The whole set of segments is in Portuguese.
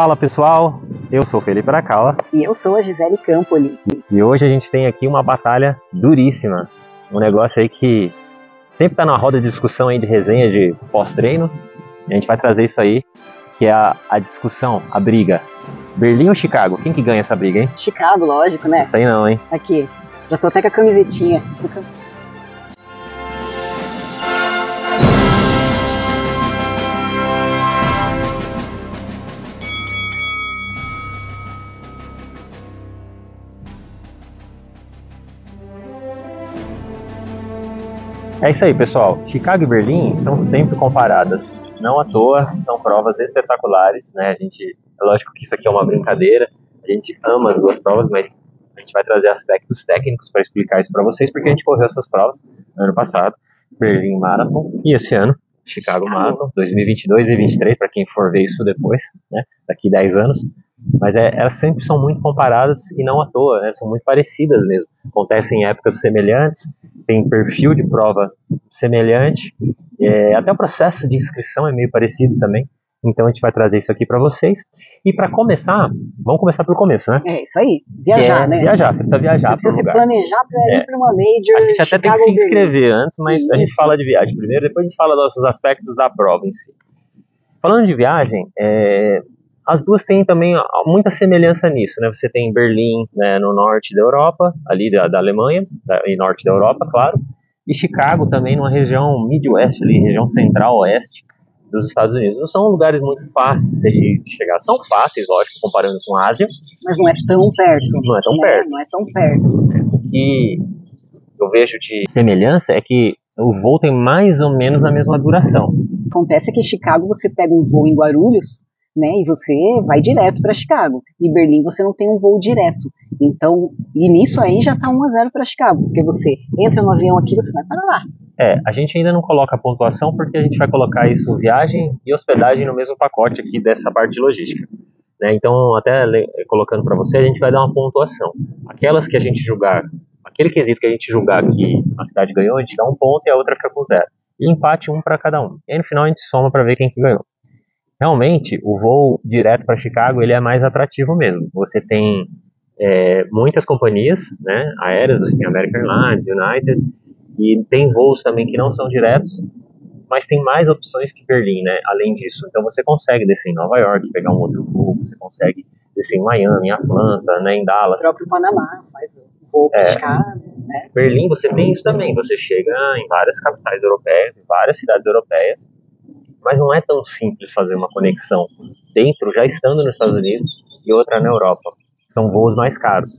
Fala pessoal, eu sou o Felipe Aracala E eu sou a Gisele Campoli. e hoje a gente tem aqui uma batalha duríssima. Um negócio aí que sempre tá na roda de discussão aí de resenha de pós-treino. A gente vai trazer isso aí, que é a, a discussão, a briga. Berlim ou Chicago? Quem que ganha essa briga, hein? Chicago, lógico, né? Aí não, hein? Aqui, já tô até com a camisetinha. É isso aí, pessoal. Chicago e Berlim são sempre comparadas. Não à toa, são provas espetaculares, né? A gente, é lógico que isso aqui é uma brincadeira. A gente ama as duas provas, mas a gente vai trazer aspectos técnicos para explicar isso para vocês, porque a gente correu essas provas no ano passado, Berlim Marathon, e esse ano, Chicago Marathon, 2022 e 2023, para quem for ver isso depois, né? Daqui 10 anos. Mas é, elas sempre são muito comparadas e não à toa, né? São muito parecidas mesmo. Acontecem em épocas semelhantes, tem perfil de prova semelhante, é, até o processo de inscrição é meio parecido também. Então a gente vai trazer isso aqui para vocês. E para começar, vamos começar pelo começo, né? É isso aí, viajar, é né? Viajar, você precisa viajar Você para o lugar. planejar pra ir É. pra uma Major. A gente até tem que Chicago se inscrever antes, mas a gente Isso. fala de viagem primeiro, depois a gente fala dos aspectos da prova em si. Falando de viagem, é, as duas têm também muita semelhança nisso, né? Você tem Berlim né, no norte da Europa, ali da, da Alemanha, da, e norte da Europa, claro, e Chicago também numa região Midwest, ali, região central-oeste dos Estados Unidos. Não são lugares muito fáceis de chegar. São fáceis, lógico, comparando com a Ásia, Mas não é tão perto. não é tão né? perto. Não é tão perto. O que eu vejo de semelhança é que o voo tem mais ou menos a mesma duração. Acontece que em Chicago você pega um voo em Guarulhos, né? E você vai direto para Chicago. Em Berlim você não tem um voo direto. Então, e nisso aí já tá 1 a 0 para Chicago, porque você entra no avião aqui, você vai para lá. É, a gente ainda não coloca a pontuação porque a gente vai colocar isso viagem e hospedagem no mesmo pacote aqui dessa parte de logística. né? Então, até colocando para você, a gente vai dar uma pontuação. Aquelas que a gente julgar, aquele quesito que a gente julgar que a cidade ganhou, a gente dá um ponto e a outra fica com zero. E empate um para cada um. E aí no final a gente soma para ver quem que ganhou. Realmente, o voo direto para Chicago ele é mais atrativo mesmo. Você tem é, muitas companhias né, aéreas, você tem American Airlines, United, e tem voos também que não são diretos, mas tem mais opções que Berlim, né? Além disso, então você consegue descer em Nova York, pegar um outro voo, você consegue descer em Miami, em Atlanta, né, em O Dallas. próprio Panamá faz o voo para É. Chicago, né? Berlim, você tem isso também. Você chega em várias capitais europeias, em várias cidades europeias, mas não é tão simples fazer uma conexão dentro, já estando nos Estados Unidos, e outra na Europa. São voos mais caros.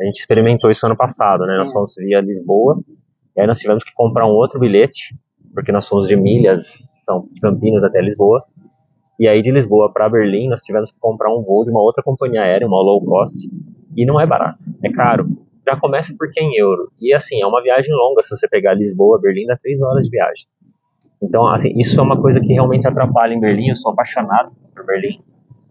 A gente experimentou isso ano passado, né? Nós É. fomos via Lisboa, e aí nós tivemos que comprar um outro bilhete, porque nós fomos de milhas, são Campinas até Lisboa. E aí de Lisboa para Berlim, nós tivemos que comprar um voo de uma outra companhia aérea, uma low cost, e não é barato, é caro. Já começa porque é em euro. E assim, é uma viagem longa, se você pegar Lisboa, Berlim, dá três horas de viagem. Então, assim, isso é uma coisa que realmente atrapalha em Berlim, eu sou apaixonado por Berlim,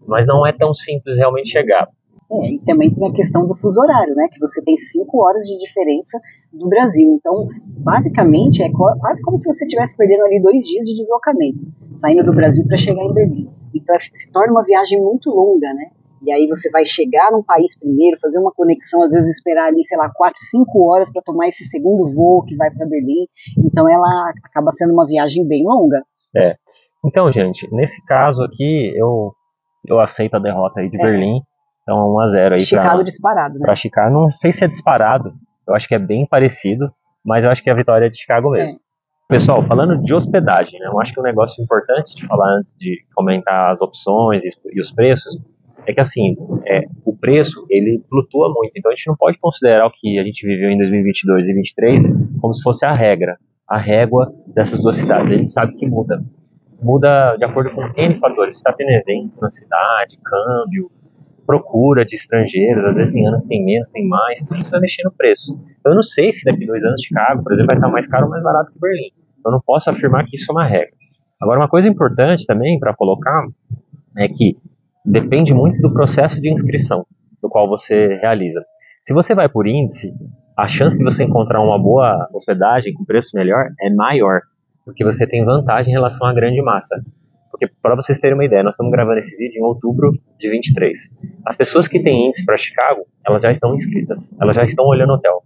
mas não é tão simples realmente chegar. É, e também tem a questão do fuso horário, né? Que você tem cinco horas de diferença do Brasil. Então, basicamente, é quase como se você estivesse perdendo ali dois dias de deslocamento, saindo do Brasil para chegar em Berlim. Então, se torna uma viagem muito longa, né? E aí você vai chegar num país primeiro, fazer uma conexão, às vezes esperar ali, sei lá, quatro, cinco horas para tomar esse segundo voo que vai para Berlim. Então, ela acaba sendo uma viagem bem longa. Então, gente, nesse caso aqui, eu, eu aceito a derrota aí de É. Berlim. Então, 1x0 aí Chicago pra, disparado, né? pra Chicago. Não sei se é disparado, eu acho que é bem parecido, mas eu acho que a vitória é de Chicago mesmo. Pessoal, falando de hospedagem, né, eu acho que um negócio importante de falar antes de comentar as opções e os preços é que assim, é, o preço ele flutua muito, então a gente não pode considerar o que a gente viveu em 2022 e 2023 como se fosse a regra, a régua dessas duas cidades. A gente sabe que muda, muda de acordo com N fatores. Se está tendo evento na cidade, câmbio, procura de estrangeiros, às vezes tem anos tem menos, tem mais, tudo isso vai mexer no preço. Eu não sei se daqui dois anos Chicago, por exemplo, vai estar mais caro ou mais barato que Berlim. Eu não posso afirmar que isso é uma regra. Agora, uma coisa importante também para colocar é que depende muito do processo de inscrição do qual você realiza. Se você vai por índice, a chance de você encontrar uma boa hospedagem com preço melhor é maior, porque você tem vantagem em relação à grande massa. Porque, para vocês terem uma ideia, nós estamos gravando esse vídeo em outubro de 23. As pessoas que têm índice para Chicago, elas já estão inscritas, elas já estão olhando hotel.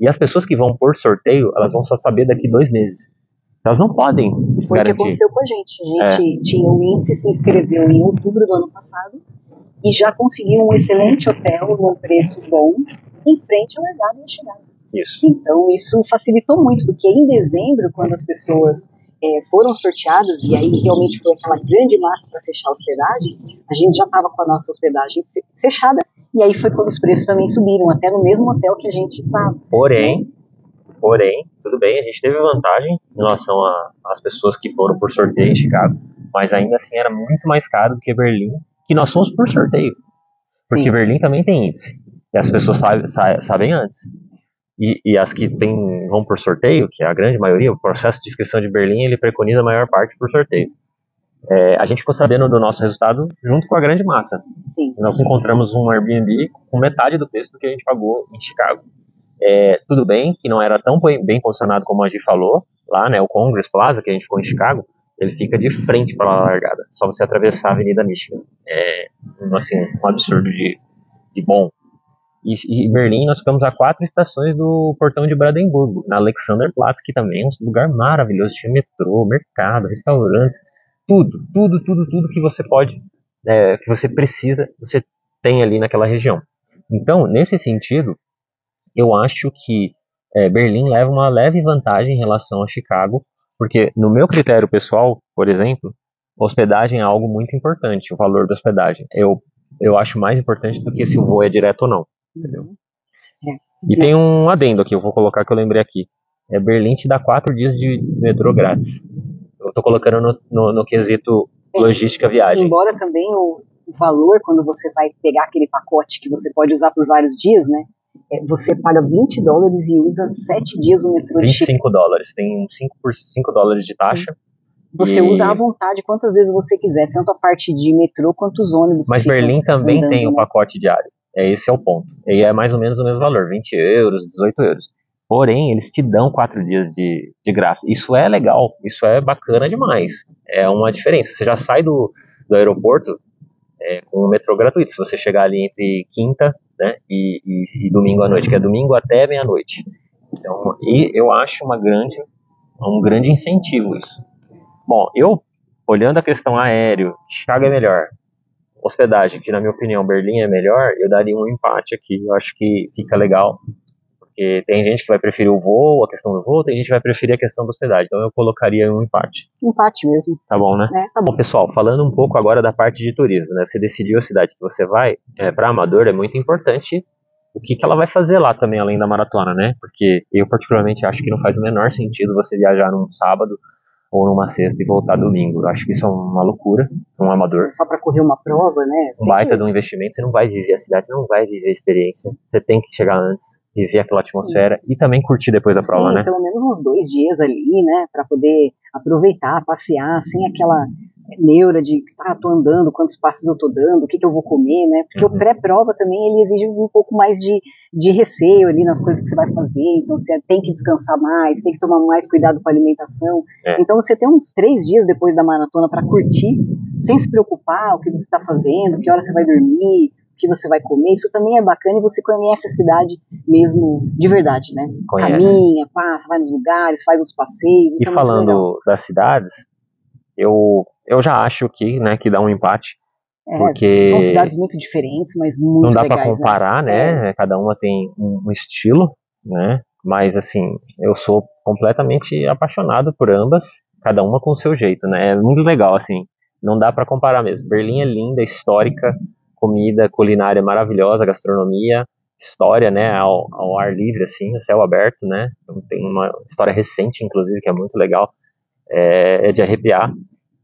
E as pessoas que vão por sorteio, elas vão só saber daqui dois meses. Elas não podem Foi o que aconteceu com a gente. A gente é. tinha o índice, se inscreveu em outubro do ano passado e já conseguiu um excelente hotel num preço bom em frente à largada e chegada. Isso. Então isso facilitou muito, porque em dezembro, quando as pessoas é, foram sorteadas, e aí realmente foi aquela grande massa para fechar a hospedagem, a gente já estava com a nossa hospedagem fechada, e aí foi quando os preços também subiram, até no mesmo hotel que a gente estava. Porém, porém, tudo bem, a gente teve vantagem em relação às pessoas que foram por sorteio em Chicago, mas ainda assim era muito mais caro do que Berlim, que nós fomos por sorteio. Porque Sim. Berlim também tem índice. E as pessoas sabem, sabem antes. E, e, as que tem, vão por sorteio, que é a grande maioria, o processo de inscrição de Berlim, ele preconiza a maior parte por sorteio. É, a gente ficou sabendo do nosso resultado junto com a grande massa. Sim. Nós encontramos um Airbnb com metade do preço do que a gente pagou em Chicago. É, tudo bem que não era tão bem posicionado como a gente falou, lá, né, o Congress Plaza, que a gente ficou em Chicago, ele fica de frente para a largada. Só você atravessar a Avenida Michigan. É, assim, um absurdo de, de bom. E, e, Berlim, nós ficamos a quatro estações do portão de Brandenburgo, na Alexanderplatz, que também é um lugar maravilhoso. Tinha metrô, mercado, restaurantes, tudo, tudo, tudo, tudo que você pode, é, que você precisa, você tem ali naquela região. Então, nesse sentido, eu acho que é, Berlim leva uma leve vantagem em relação a Chicago, porque no meu critério pessoal, por exemplo, hospedagem é algo muito importante, o valor da hospedagem. Eu, eu acho mais importante do que se o voo é direto ou não. Entendeu? É. E tem um adendo aqui, eu vou colocar que eu lembrei aqui. É Berlim te dá quatro dias de metrô grátis. Eu tô colocando no, no, no quesito é. logística viagem. Embora também o valor, quando você vai pegar aquele pacote que você pode usar por vários dias, né? É, você paga 20 dólares e usa 7 dias o metrô 25 dólares, tem 5, por 5 dólares de taxa. Você e... usa à vontade quantas vezes você quiser, tanto a parte de metrô quanto os ônibus. Mas Berlim também andando, tem o né? pacote diário. É esse é o ponto. E é mais ou menos o mesmo valor, 20 euros, 18 euros. Porém, eles te dão quatro dias de, de graça. Isso é legal, isso é bacana demais. É uma diferença. Você já sai do, do aeroporto é, com o metrô gratuito. Se você chegar ali entre quinta né, e, e, e domingo à noite, que é domingo até meia-noite. Então, e eu acho uma grande, um grande incentivo isso. Bom, eu, olhando a questão aéreo, Chicago é melhor, hospedagem, que na minha opinião Berlim é melhor, eu daria um empate aqui. Eu acho que fica legal. Porque tem gente que vai preferir o voo, a questão do voo, tem gente que vai preferir a questão da hospedagem. Então eu colocaria um empate. Empate mesmo. Tá bom, né? É, tá bom. bom. pessoal, falando um pouco agora da parte de turismo, né? Você decidiu a cidade que você vai, é, para Amador é muito importante o que, que ela vai fazer lá também, além da maratona, né? Porque eu particularmente acho que não faz o menor sentido você viajar num sábado ou numa sexta e voltar domingo. Eu acho que isso é uma loucura, um amador. Só para correr uma prova, né? Um baita de um investimento, você não vai viver a cidade, você não vai viver a experiência. Você tem que chegar antes, viver aquela atmosfera Sim. e também curtir depois da Sim, prova, né? pelo menos uns dois dias ali, né? Para poder aproveitar, passear, sem aquela neura de, ah, tô andando, quantos passos eu tô dando, o que que eu vou comer, né? Porque uhum. o pré-prova também, ele exige um pouco mais de, de receio ali nas coisas que você vai fazer, então você tem que descansar mais, tem que tomar mais cuidado com a alimentação. É. Então você tem uns três dias depois da maratona para curtir, sem se preocupar o que você está fazendo, que hora você vai dormir, o que você vai comer, isso também é bacana e você conhece a cidade mesmo de verdade, né? Conhece. Caminha, passa, vai nos lugares, faz os passeios. e é falando das cidades, eu eu já acho que, né, que dá um empate. É, porque são cidades muito diferentes, mas muito Não dá para comparar, né? né? Cada uma tem um, um, estilo, né? Mas assim, eu sou completamente apaixonado por ambas, cada uma com o seu jeito, né? É muito legal, assim. Não dá para comparar mesmo. Berlim é linda, histórica, comida, culinária maravilhosa, gastronomia, história, né? Ao, ao ar livre, assim, céu aberto, né? Tem uma história recente, inclusive, que é muito legal. É, é de arrepiar.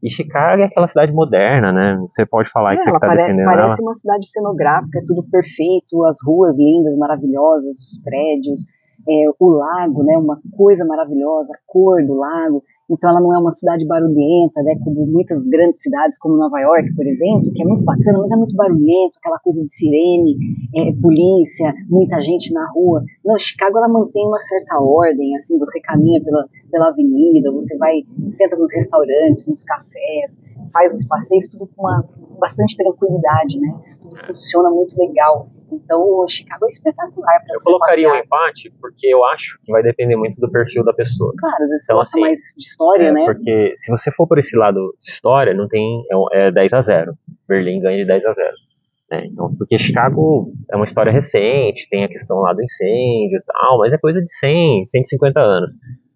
E Chicago é aquela cidade moderna, né? Você pode falar que você está pare defendendo Parece ela. uma cidade cenográfica, é tudo perfeito, as ruas lindas, maravilhosas, os prédios, é, o lago, né? Uma coisa maravilhosa, a cor do lago. Então ela não é uma cidade barulhenta, né, como muitas grandes cidades, como Nova York, por exemplo, que é muito bacana, mas é muito barulhento, aquela coisa de sirene, é, polícia, muita gente na rua. Não, Chicago ela mantém uma certa ordem, assim, você caminha pela, pela avenida, você vai, senta nos restaurantes, nos cafés, faz os passeios, tudo com uma bastante tranquilidade, né? Tudo funciona muito legal. Então, o Chicago é espetacular Eu colocaria passear. um empate porque eu acho que vai depender muito do perfil da pessoa. Claro, então, você gosta assim, mais de história, é, né? Porque se você for por esse lado de história, não tem é, é 10 a 0. Berlim ganha de 10 a 0. Né? Então, porque Chicago é uma história recente, tem a questão lá do incêndio e tal, mas é coisa de 100, 150 anos.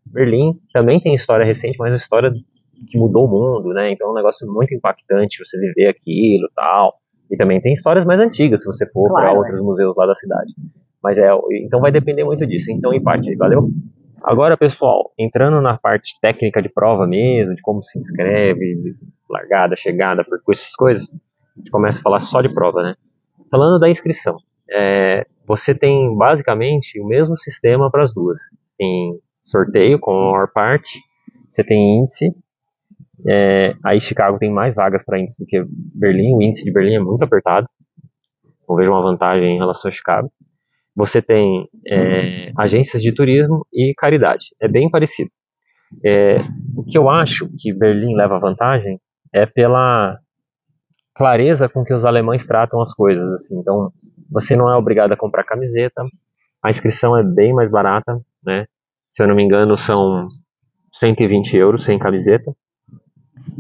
Berlim também tem história recente, mas é uma história que mudou o mundo, né? Então é um negócio muito impactante você viver aquilo tal. E também tem histórias mais antigas, se você for claro, para outros museus lá da cidade. Mas é, então vai depender muito disso. Então empate aí, valeu? Agora, pessoal, entrando na parte técnica de prova mesmo, de como se inscreve, largada, chegada, percurso, essas coisas, a gente começa a falar só de prova, né? Falando da inscrição, é, você tem basicamente o mesmo sistema para as duas. Tem sorteio com a maior parte, você tem índice é, aí Chicago tem mais vagas para índice do que Berlim. O índice de Berlim é muito apertado. Não vejo uma vantagem em relação a Chicago. Você tem é, agências de turismo e caridade. É bem parecido. É, o que eu acho que Berlim leva vantagem é pela clareza com que os alemães tratam as coisas. Assim. Então, você não é obrigado a comprar camiseta. A inscrição é bem mais barata, né? Se eu não me engano, são 120 euros sem camiseta.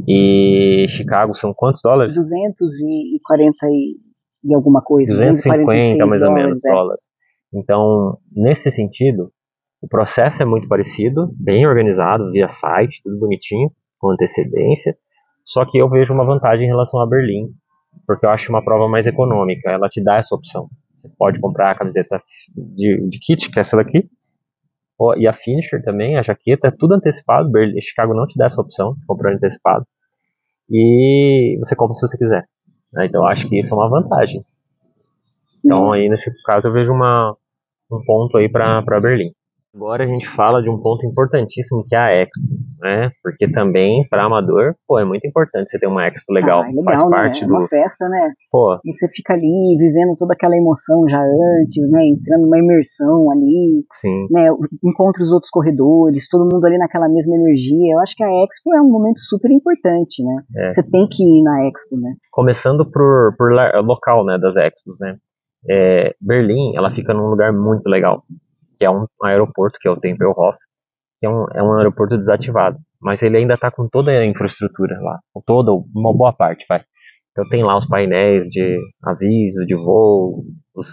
E Chicago são quantos dólares? 240 e, e alguma coisa. 250 mais ou menos é. dólares. Então, nesse sentido, o processo é muito parecido, bem organizado, via site, tudo bonitinho, com antecedência. Só que eu vejo uma vantagem em relação a Berlim, porque eu acho uma prova mais econômica. Ela te dá essa opção. Você pode comprar a camiseta de, de kit, que é essa daqui, e a finisher também, a jaqueta, é tudo antecipado. Berlim, Chicago não te dá essa opção de comprar antecipado. E você compra se você quiser. Né? Então acho que isso é uma vantagem. Então aí nesse caso eu vejo uma, um ponto aí para Berlim. Agora a gente fala de um ponto importantíssimo que é a Expo, né? Porque também para amador, pô, é muito importante você ter uma Expo legal. Ah, é legal faz né? parte é do uma festa, né? Pô. E você fica ali vivendo toda aquela emoção já antes, né? Entrando numa imersão ali, Sim. né? Encontra os outros corredores, todo mundo ali naquela mesma energia. Eu acho que a Expo é um momento super importante, né? É. Você tem que ir na Expo, né? Começando por, por local, né, das Expos, né? É, Berlim, ela fica num lugar muito legal que é um aeroporto, que é o Tempelhof, que é um, é um aeroporto desativado. Mas ele ainda está com toda a infraestrutura lá, com toda uma boa parte, vai. Então tem lá os painéis de aviso de voo, os,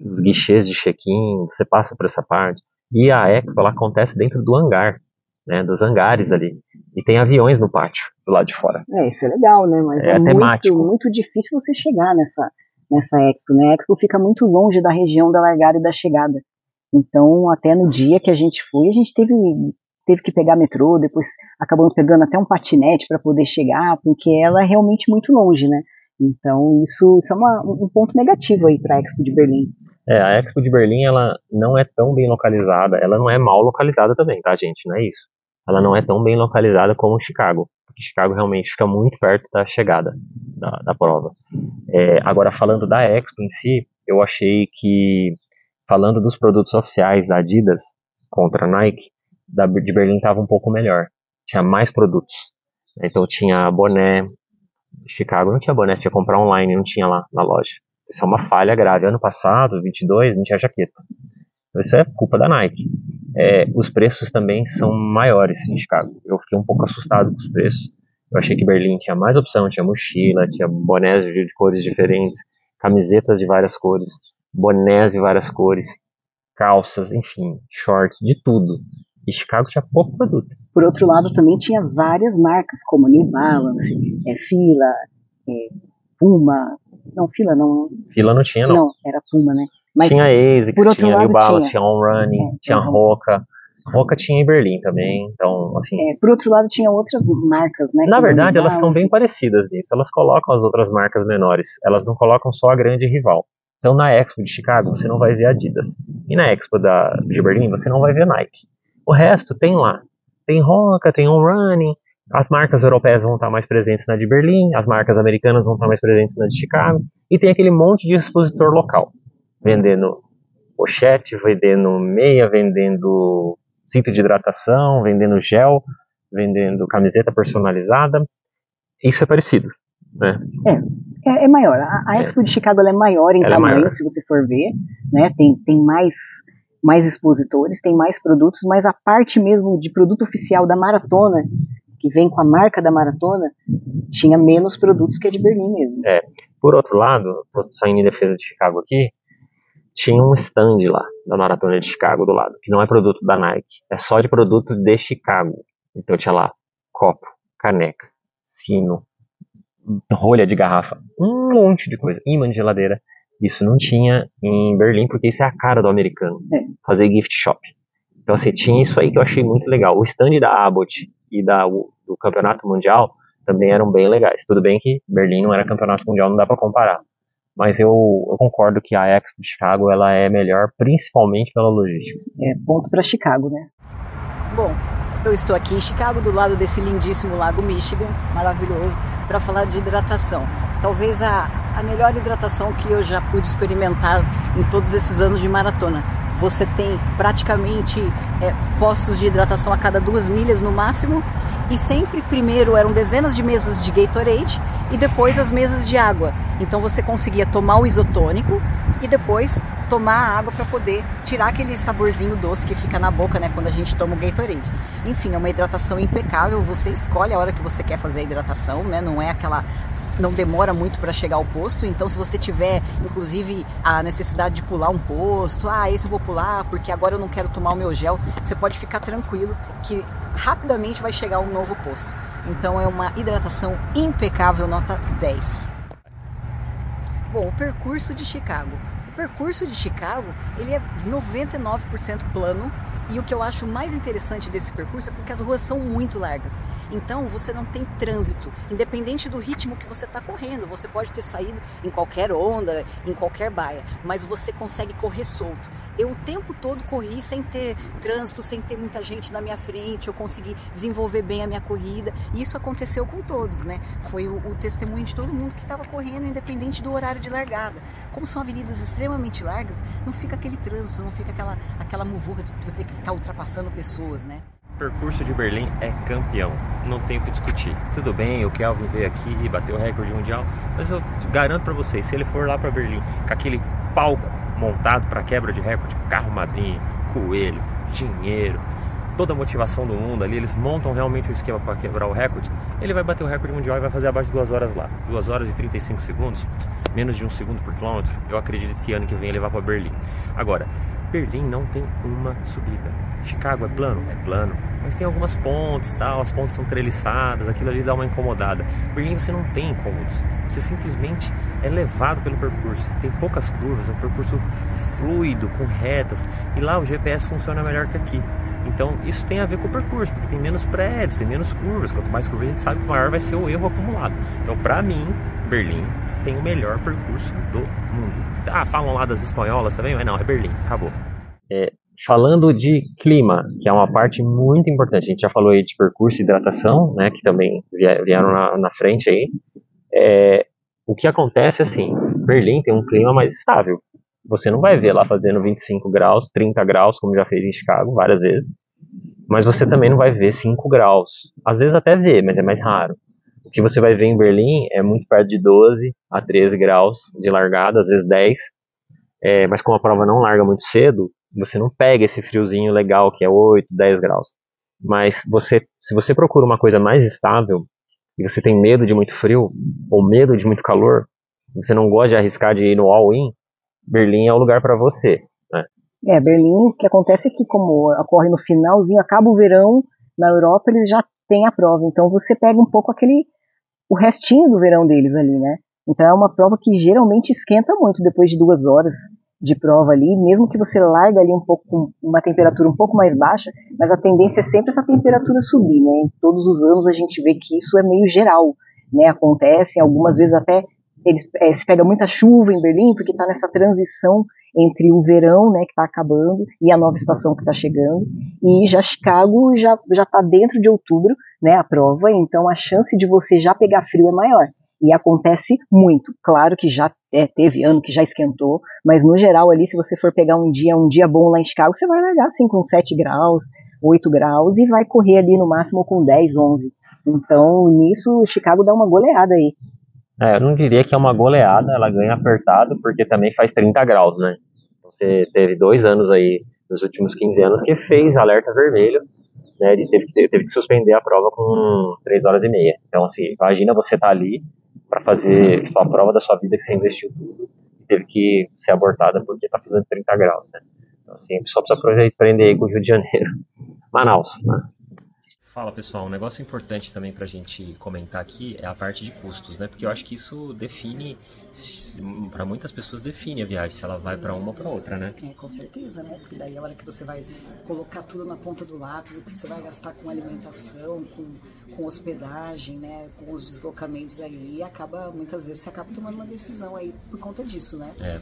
os guichês de check-in, você passa por essa parte. E a Expo ela acontece dentro do hangar, né, dos hangares ali. E tem aviões no pátio, do lado de fora. É, isso é legal, né? Mas é, é muito, muito difícil você chegar nessa, nessa Expo, né? A Expo fica muito longe da região da largada e da chegada. Então, até no dia que a gente foi, a gente teve, teve que pegar metrô, depois acabamos pegando até um patinete para poder chegar, porque ela é realmente muito longe, né? Então, isso, isso é uma, um ponto negativo aí para a Expo de Berlim. É, a Expo de Berlim, ela não é tão bem localizada, ela não é mal localizada também, tá, gente? Não é isso. Ela não é tão bem localizada como Chicago, porque Chicago realmente fica muito perto da chegada da, da prova. É, agora, falando da Expo em si, eu achei que falando dos produtos oficiais da Adidas contra a Nike, da, de Berlim estava um pouco melhor. Tinha mais produtos. Então tinha boné. Chicago não tinha boné, você ia comprar online, não tinha lá na loja. Isso é uma falha grave. Ano passado, 22, não tinha jaqueta. Isso é culpa da Nike. É, os preços também são maiores em Chicago. Eu fiquei um pouco assustado com os preços. Eu achei que Berlim tinha mais opção, tinha mochila, tinha bonés de cores diferentes, camisetas de várias cores bonés de várias cores, calças, enfim, shorts, de tudo. E Chicago tinha pouco produto. Por outro lado, também tinha várias marcas, como New Balance, é, Fila, é, Puma. Não, Fila não. Fila não tinha, não. Não, era Puma, né? Mas, tinha ASICS, tinha New Balance, tinha, tinha On Running, é, tinha Roca. Roca tinha em Berlim também, então, assim... É, por outro lado, tinha outras marcas, né? Na verdade, elas são bem parecidas nisso. Elas colocam as outras marcas menores. Elas não colocam só a grande rival. Então na Expo de Chicago você não vai ver Adidas. E na Expo da, de Berlim você não vai ver Nike. O resto tem lá. tem Roca, tem On Running, as marcas europeias vão estar mais presentes na de Berlim, as marcas americanas vão estar mais presentes na de Chicago, e tem aquele monte de expositor local, vendendo pochete, vendendo meia, vendendo cinto de hidratação, vendendo gel, vendendo camiseta personalizada. Isso é parecido, né? É, é, é maior. A, a é. Expo de Chicago é maior em ela é tamanho, é se você for ver, né? Tem, tem mais mais expositores, tem mais produtos, mas a parte mesmo de produto oficial da maratona, que vem com a marca da maratona, tinha menos produtos que a de Berlim mesmo. É. Por outro lado, saindo em defesa de Chicago aqui, tinha um stand lá da Maratona de Chicago do lado, que não é produto da Nike, é só de produto de Chicago. Então tinha lá copo, caneca, sino, rolha de garrafa, um monte de coisa, imã de geladeira. Isso não tinha em Berlim, porque isso é a cara do americano, é. fazer gift shop. Então assim, tinha isso aí que eu achei muito legal. O stand da Abbott e da, do Campeonato Mundial também eram bem legais. Tudo bem que Berlim não era campeonato mundial, não dá para comparar mas eu, eu, concordo que a Expo de Chicago ela é melhor, principalmente pela logística. É ponto para Chicago, né? Bom, eu estou aqui em Chicago, do lado desse lindíssimo lago Michigan, maravilhoso, para falar de hidratação. Talvez a, a melhor hidratação que eu já pude experimentar em todos esses anos de maratona. Você tem praticamente é, postos de hidratação a cada duas milhas no máximo e sempre primeiro eram dezenas de mesas de Gatorade e depois as mesas de água. Então você conseguia tomar o isotônico e depois tomar a água para poder tirar aquele saborzinho doce que fica na boca, né, quando a gente toma o Gatorade. Enfim, é uma hidratação impecável, você escolhe a hora que você quer fazer a hidratação, né? Não é aquela não demora muito para chegar ao posto, então se você tiver, inclusive, a necessidade de pular um posto, ah, esse eu vou pular porque agora eu não quero tomar o meu gel, você pode ficar tranquilo que rapidamente vai chegar um novo posto. Então é uma hidratação impecável, nota 10. Bom, o percurso de Chicago. O percurso de Chicago, ele é 99% plano, e o que eu acho mais interessante desse percurso é porque as ruas são muito largas. Então você não tem trânsito, independente do ritmo que você está correndo. Você pode ter saído em qualquer onda, em qualquer baia, mas você consegue correr solto. Eu o tempo todo corri sem ter trânsito, sem ter muita gente na minha frente. Eu consegui desenvolver bem a minha corrida. E isso aconteceu com todos, né? Foi o, o testemunho de todo mundo que estava correndo, independente do horário de largada. Como são avenidas extremamente largas, não fica aquele trânsito, não fica aquela, aquela muvuca de você ter que ficar ultrapassando pessoas, né? O percurso de Berlim é campeão, não tem o que discutir. Tudo bem, o Kelvin veio aqui e bateu o recorde mundial, mas eu garanto para vocês, se ele for lá para Berlim com aquele palco montado para quebra de recorde, carro madrinha, coelho, dinheiro, toda a motivação do mundo ali, eles montam realmente o um esquema para quebrar o recorde, ele vai bater o recorde mundial e vai fazer abaixo de 2 horas lá. 2 horas e 35 segundos, menos de um segundo por quilômetro, eu acredito que ano que vem ele vai para Berlim. Agora, Berlim não tem uma subida. Chicago é plano? É plano. Mas tem algumas pontes, tal, as pontes são treliçadas, aquilo ali dá uma incomodada. Berlim você não tem incômodos. Você simplesmente é levado pelo percurso. Tem poucas curvas, é um percurso fluido, com retas. E lá o GPS funciona melhor que aqui. Então isso tem a ver com o percurso, porque tem menos prédios, tem menos curvas. Quanto mais curvas a gente sabe, maior vai ser o erro acumulado. Então, para mim, Berlim tem o melhor percurso do mundo. Ah, falam lá das espanholas também, mas não, é Berlim, acabou. É, falando de clima, que é uma parte muito importante, a gente já falou aí de percurso e hidratação, né, que também vieram na, na frente aí. É, o que acontece assim, Berlim tem um clima mais estável. Você não vai ver lá fazendo 25 graus, 30 graus, como já fez em Chicago várias vezes. Mas você também não vai ver 5 graus. Às vezes até vê, mas é mais raro. Que você vai ver em Berlim é muito perto de 12 a 13 graus de largada, às vezes 10. É, mas como a prova não larga muito cedo, você não pega esse friozinho legal que é 8, 10 graus. Mas você, se você procura uma coisa mais estável e você tem medo de muito frio ou medo de muito calor, você não gosta de arriscar de ir no all-in, Berlim é o lugar para você. Né? É, Berlim, o que acontece é que como ocorre no finalzinho, acaba o verão, na Europa eles já têm a prova, então você pega um pouco aquele o restinho do verão deles ali, né? Então é uma prova que geralmente esquenta muito depois de duas horas de prova ali, mesmo que você larga ali um pouco uma temperatura um pouco mais baixa, mas a tendência é sempre essa temperatura subir, né? Em todos os anos a gente vê que isso é meio geral, né? Acontece, algumas vezes até eles é, se pega muita chuva em Berlim porque está nessa transição entre o verão, né, que está acabando, e a nova estação que está chegando. E já Chicago já já está dentro de outubro, né, a prova. Então a chance de você já pegar frio é maior. E acontece muito. Claro que já é, teve ano que já esquentou, mas no geral ali, se você for pegar um dia, um dia bom lá em Chicago, você vai largar assim com 7 graus, 8 graus e vai correr ali no máximo com 10, 11. Então, nisso, Chicago dá uma goleada aí. É, eu não diria que é uma goleada, ela ganha apertado, porque também faz 30 graus, né? Você teve dois anos aí, nos últimos 15 anos, que fez alerta vermelho, né? Ele teve, teve que suspender a prova com 3 horas e meia. Então, assim, imagina você tá ali para fazer a prova da sua vida que você investiu tudo e teve que ser abortada porque tá fazendo 30 graus, né? Então, assim, só precisa aprender aí com o Rio de Janeiro. Manaus, né? Fala pessoal, um negócio importante também para a gente comentar aqui é a parte de custos, né? Porque eu acho que isso define, para muitas pessoas define a viagem, se ela vai para uma ou para outra, né? É, com certeza, né? Porque daí a hora que você vai colocar tudo na ponta do lápis, o que você vai gastar com alimentação, com, com hospedagem, né? Com os deslocamentos aí, acaba, muitas vezes você acaba tomando uma decisão aí por conta disso, né? É.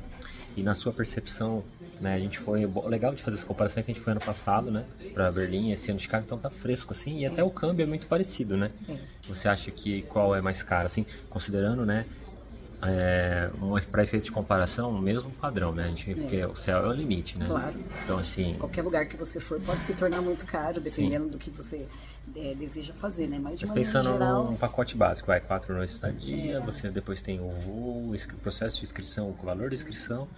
E na sua percepção, né, a gente foi legal de fazer essa comparação é que a gente foi ano passado, né, para Berlim, esse ano de Chicago, então tá fresco assim, e até o câmbio é muito parecido, né? É. Você acha que qual é mais caro assim, considerando, né, é, um para efeito de comparação, o mesmo padrão, né? A gente, é. Porque o céu é o limite, né? Claro. Então, assim. Qualquer lugar que você for pode se tornar muito caro, dependendo Sim. do que você é, deseja fazer, né? Mas de maneira Pensando geral... num pacote básico, vai quatro noites de estadia, é. você depois tem o voo, o processo de inscrição, o valor de inscrição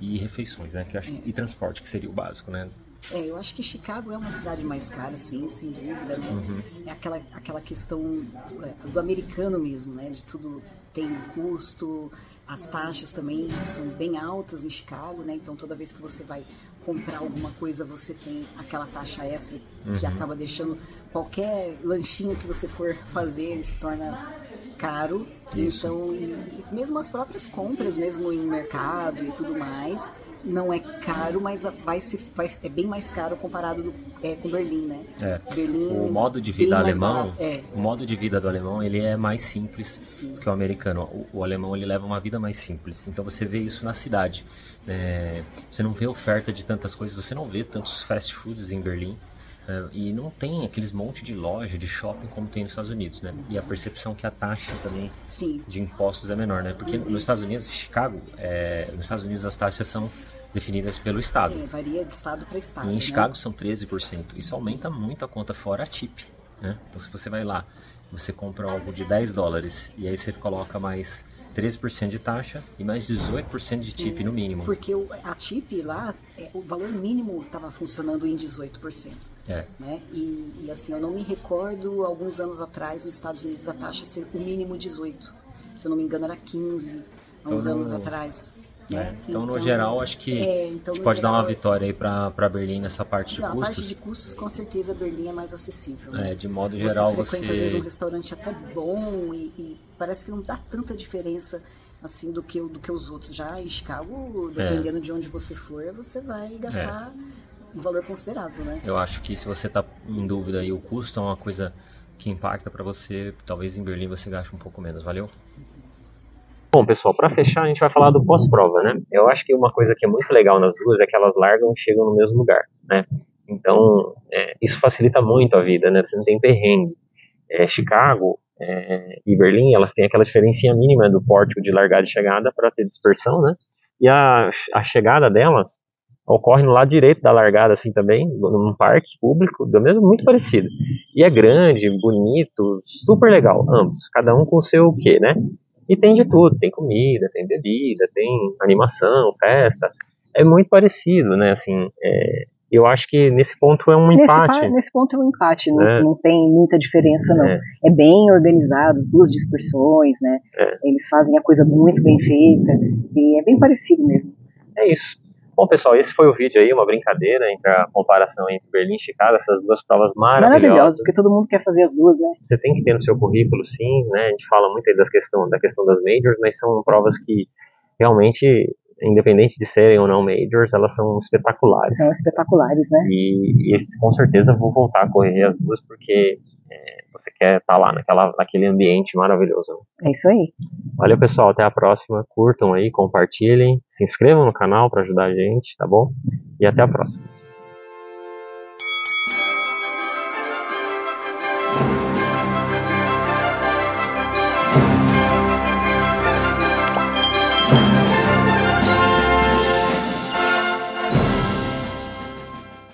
e refeições, né? Que acho, E transporte, que seria o básico, né? É, eu acho que Chicago é uma cidade mais cara, sim, sem dúvida, né? Uhum. É aquela, aquela questão é, do americano mesmo, né? De tudo tem um custo, as taxas também são bem altas em Chicago, né? Então toda vez que você vai comprar alguma coisa, você tem aquela taxa extra que uhum. acaba deixando qualquer lanchinho que você for fazer, ele se torna caro. Então, mesmo as próprias compras, mesmo em mercado e tudo mais, não é caro, mas vai se, vai, é bem mais caro comparado do, é, com Berlim, né? É. Berlim o modo de vida alemão, é. o modo de vida do alemão, ele é mais simples Sim. que o americano. O, o, alemão ele leva uma vida mais simples. Então você vê isso na cidade. É, você não vê oferta de tantas coisas, você não vê tantos fast foods em Berlim. Uh, e não tem aqueles monte de loja, de shopping como tem nos Estados Unidos, né? E a percepção que a taxa também Sim. de impostos é menor, né? Porque uhum. nos Estados Unidos, Chicago, é, nos Estados Unidos as taxas são definidas pelo estado. É, varia de estado para estado. E em né? Chicago são 13%. Isso aumenta muito a conta fora a tip, né? Então se você vai lá, você compra algo de 10 dólares e aí você coloca mais 13% de taxa e mais 18% de tip no mínimo. Porque a tip lá, é, o valor mínimo estava funcionando em 18%. É. Né? E, e, assim, eu não me recordo, alguns anos atrás, nos Estados Unidos, a taxa ser o mínimo 18%. Se eu não me engano, era 15% há uns então, anos atrás. É, né? Então, então, no geral, acho que é, então, a gente pode geral, dar uma vitória aí para Berlim nessa parte de não, custos. A parte de custos, com certeza, Berlim é mais acessível. Né? É, de modo geral, você... frequenta, você... às vezes, um restaurante até bom e, e, parece que não dá tanta diferença assim do que, do que os outros. Já em Chicago, dependendo é. de onde você for, você vai gastar é. um valor considerável, né? Eu acho que se você está em dúvida aí, o custo é uma coisa que impacta para você, talvez em Berlim você gaste um pouco menos, valeu? Bom, pessoal, para fechar, a gente vai falar do pós-prova, né? Eu acho que uma coisa que é muito legal nas duas é que elas largam e chegam no mesmo lugar, né? Então, é, isso facilita muito a vida, né? Você não tem perrengue. É, Chicago é, e Berlim, elas têm aquela diferencinha mínima do pórtico de largada e chegada para ter dispersão, né? E a, a chegada delas ocorre no lado direito da largada, assim, também, num parque público, do mesmo, muito parecido. E é grande, bonito, super legal, ambos, cada um com o seu quê, né? E tem de tudo, tem comida, tem bebida, tem animação, festa. É muito parecido, né? Assim, é, eu acho que nesse ponto é um empate. Nesse, nesse ponto é um empate, não, é. não tem muita diferença, não. É. é bem organizado, as duas dispersões, né? É. Eles fazem a coisa muito bem feita e é bem parecido mesmo. É isso. Bom, pessoal, esse foi o vídeo aí, uma brincadeira entre a comparação entre Berlim e Chicago, essas duas provas maravilhosas. Maravilhosas, porque todo mundo quer fazer as duas, né? Você tem que ter no seu currículo, sim, né? A gente fala muito aí da questão, da questão das majors, mas são provas que realmente, independente de serem ou não majors, elas são espetaculares. São espetaculares, né? E, e com certeza vou voltar a correr as duas, porque é, você quer estar tá lá naquela, naquele ambiente maravilhoso. É isso aí. Valeu, pessoal. Até a próxima. Curtam aí, compartilhem, se inscrevam no canal para ajudar a gente, tá bom? E até a próxima.